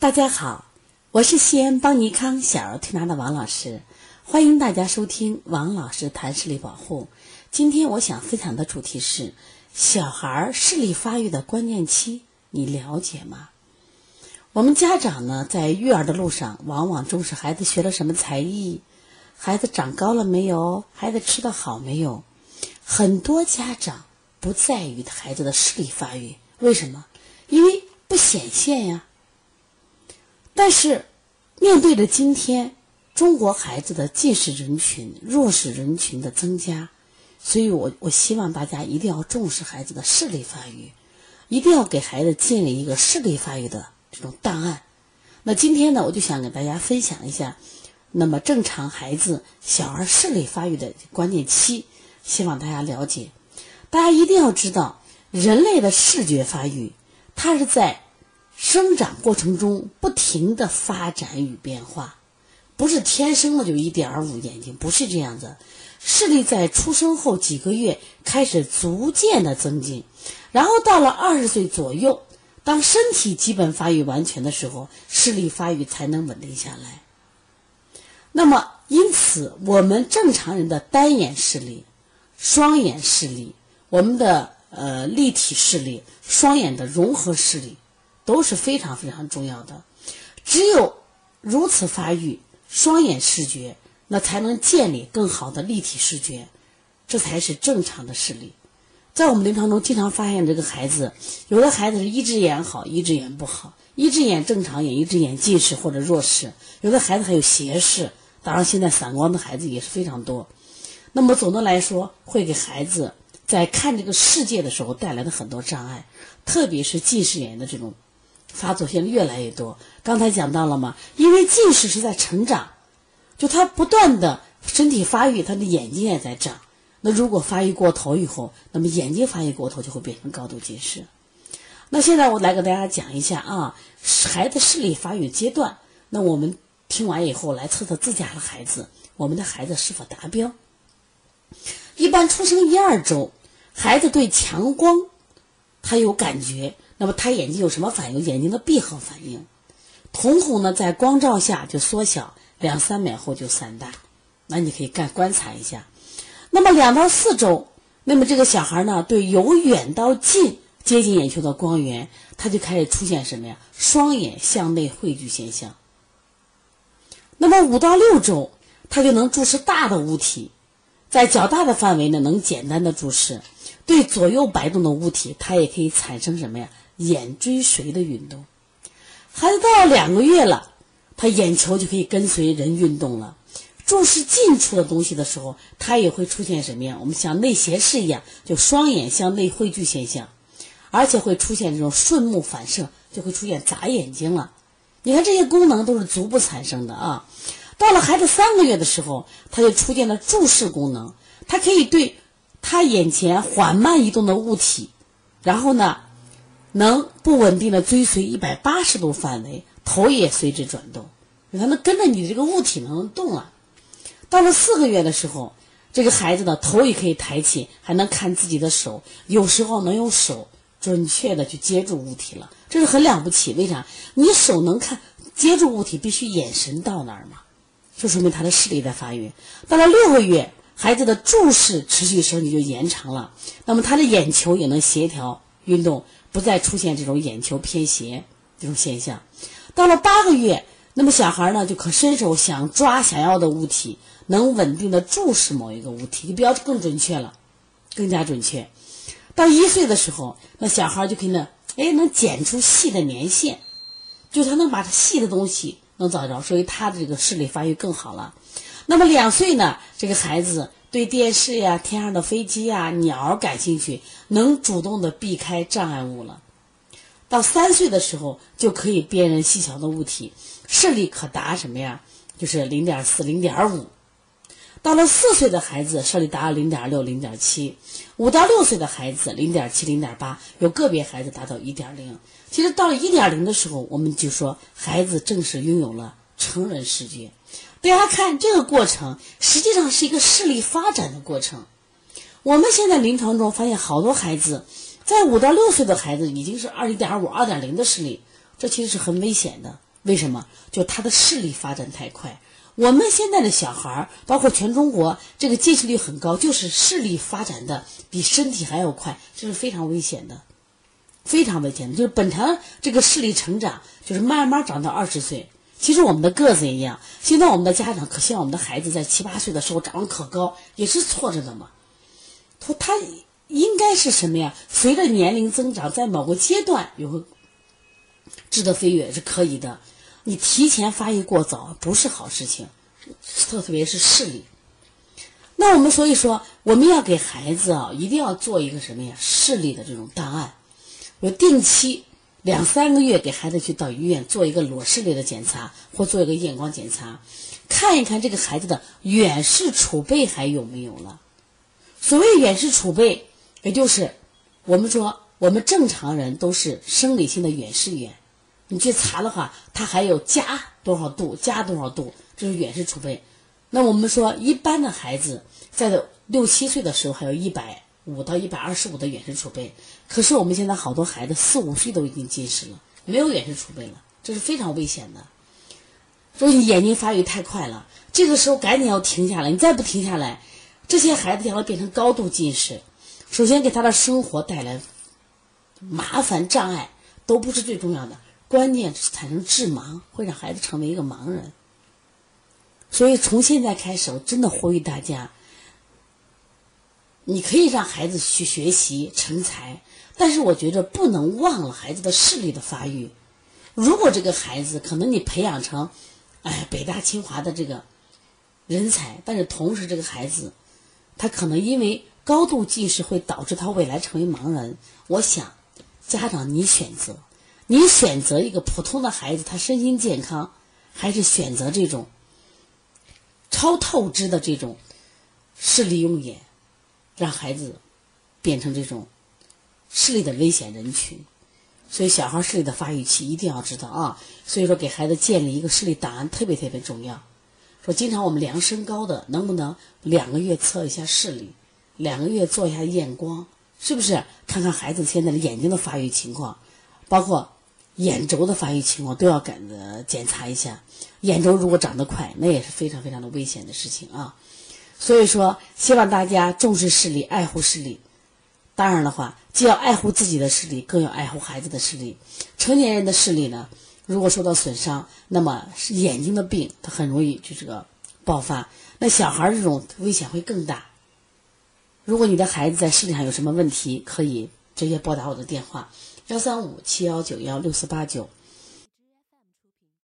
大家好，我是西安邦尼康小儿推拿的王老师，欢迎大家收听王老师谈视力保护。今天我想分享的主题是小孩视力发育的关键期，你了解吗？我们家长呢，在育儿的路上，往往重视孩子学了什么才艺，孩子长高了没有，孩子吃的好没有。很多家长不在于孩子的视力发育，为什么？因为不显现呀。但是，面对着今天中国孩子的近视人群、弱势人群的增加，所以我我希望大家一定要重视孩子的视力发育，一定要给孩子建立一个视力发育的这种档案。那今天呢，我就想给大家分享一下，那么正常孩子小儿视力发育的关键期，希望大家了解。大家一定要知道，人类的视觉发育，它是在。生长过程中不停的发展与变化，不是天生的就一点五眼睛，不是这样子。视力在出生后几个月开始逐渐的增进，然后到了二十岁左右，当身体基本发育完全的时候，视力发育才能稳定下来。那么，因此我们正常人的单眼视力、双眼视力、我们的呃立体视力、双眼的融合视力。都是非常非常重要的，只有如此发育双眼视觉，那才能建立更好的立体视觉，这才是正常的视力。在我们临床中，经常发现这个孩子，有的孩子是一只眼好，一只眼不好，一只眼正常眼，一只眼近视或者弱视，有的孩子还有斜视。当然，现在散光的孩子也是非常多。那么总的来说，会给孩子在看这个世界的时候带来的很多障碍，特别是近视眼的这种。发作现在越来越多。刚才讲到了吗？因为近视是在成长，就他不断的身体发育，他的眼睛也在长。那如果发育过头以后，那么眼睛发育过头就会变成高度近视。那现在我来给大家讲一下啊，孩子视力发育阶段。那我们听完以后来测测自家的孩子，我们的孩子是否达标？一般出生一二周，孩子对强光他有感觉。那么他眼睛有什么反应？眼睛的闭合反应，瞳孔呢在光照下就缩小，两三秒后就散大。那你可以干观察一下。那么两到四周，那么这个小孩呢，对由远到近接近眼球的光源，他就开始出现什么呀？双眼向内汇聚现象。那么五到六周，他就能注视大的物体，在较大的范围呢，能简单的注视。对左右摆动的物体，它也可以产生什么呀？眼追随的运动，孩子到了两个月了，他眼球就可以跟随人运动了。注视近处的东西的时候，他也会出现什么呀？我们像内斜视一样，就双眼向内汇聚现象，而且会出现这种顺目反射，就会出现眨眼睛了。你看这些功能都是逐步产生的啊。到了孩子三个月的时候，他就出现了注视功能，他可以对他眼前缓慢移动的物体，然后呢？能不稳定的追随一百八十度范围，头也随之转动，它能跟着你的这个物体能动啊。到了四个月的时候，这个孩子的头也可以抬起，还能看自己的手，有时候能用手准确的去接住物体了，这是很了不起。为啥？你手能看接住物体，必须眼神到那儿嘛，就说明他的视力在发育。到了六个月，孩子的注视持续时间就延长了，那么他的眼球也能协调运动。不再出现这种眼球偏斜这种现象。到了八个月，那么小孩呢就可伸手想抓想要的物体，能稳定的注视某一个物体，就比较更准确了，更加准确。到一岁的时候，那小孩就可以呢，哎，能剪出细的棉线，就他能把细的东西能找着，所以他的这个视力发育更好了。那么两岁呢，这个孩子。对电视呀、天上的飞机呀、鸟感兴趣，能主动的避开障碍物了。到三岁的时候，就可以辨认细小的物体，视力可达什么呀？就是零点四、零点五。到了四岁的孩子，视力达到零点六、零点七；五到六岁的孩子，零点七、零点八，有个别孩子达到一点零。其实到了一点零的时候，我们就说孩子正式拥有了成人世界。大家看这个过程，实际上是一个视力发展的过程。我们现在临床中发现，好多孩子在五到六岁的孩子已经是二一点五、二点零的视力，这其实是很危险的。为什么？就他的视力发展太快。我们现在的小孩儿，包括全中国，这个近视率很高，就是视力发展的比身体还要快，这是非常危险的，非常危险的。就是本常这个视力成长，就是慢慢长到二十岁。其实我们的个子也一样，现在我们的家长可希望我们的孩子在七八岁的时候长得可高，也是错着的嘛。他他应该是什么呀？随着年龄增长，在某个阶段有个质的飞跃是可以的。你提前发育过早不是好事情，特特别是视力。那我们所以说，我们要给孩子啊，一定要做一个什么呀？视力的这种档案，我定期两三个月给孩子去到医院做一个裸视力的检查，或做一个验光检查，看一看这个孩子的远视储备还有没有了。所谓远视储备，也就是我们说我们正常人都是生理性的远视眼。你去查的话，他还有加多少度，加多少度，这是远视储备。那我们说，一般的孩子在六七岁的时候还有一百五到一百二十五的远视储备，可是我们现在好多孩子四五岁都已经近视了，没有远视储备了，这是非常危险的。所以你眼睛发育太快了，这个时候赶紧要停下来，你再不停下来，这些孩子将会变成高度近视，首先给他的生活带来麻烦障碍，都不是最重要的。关键是产生致盲，会让孩子成为一个盲人。所以从现在开始，我真的呼吁大家：你可以让孩子去学习成才，但是我觉着不能忘了孩子的视力的发育。如果这个孩子可能你培养成，哎，北大清华的这个人才，但是同时这个孩子，他可能因为高度近视会导致他未来成为盲人。我想，家长你选择。你选择一个普通的孩子，他身心健康，还是选择这种超透支的这种视力用眼，让孩子变成这种视力的危险人群？所以，小孩视力的发育期一定要知道啊。所以说，给孩子建立一个视力档案特别特别重要。说，经常我们量身高的，能不能两个月测一下视力，两个月做一下验光，是不是？看看孩子现在的眼睛的发育情况，包括。眼轴的发育情况都要赶着检查一下，眼轴如果长得快，那也是非常非常的危险的事情啊。所以说，希望大家重视视力，爱护视力。当然的话，既要爱护自己的视力，更要爱护孩子的视力。成年人的视力呢，如果受到损伤，那么是眼睛的病，它很容易就这个爆发。那小孩这种危险会更大。如果你的孩子在视力上有什么问题，可以直接拨打我的电话。幺三五七幺九幺六四八九。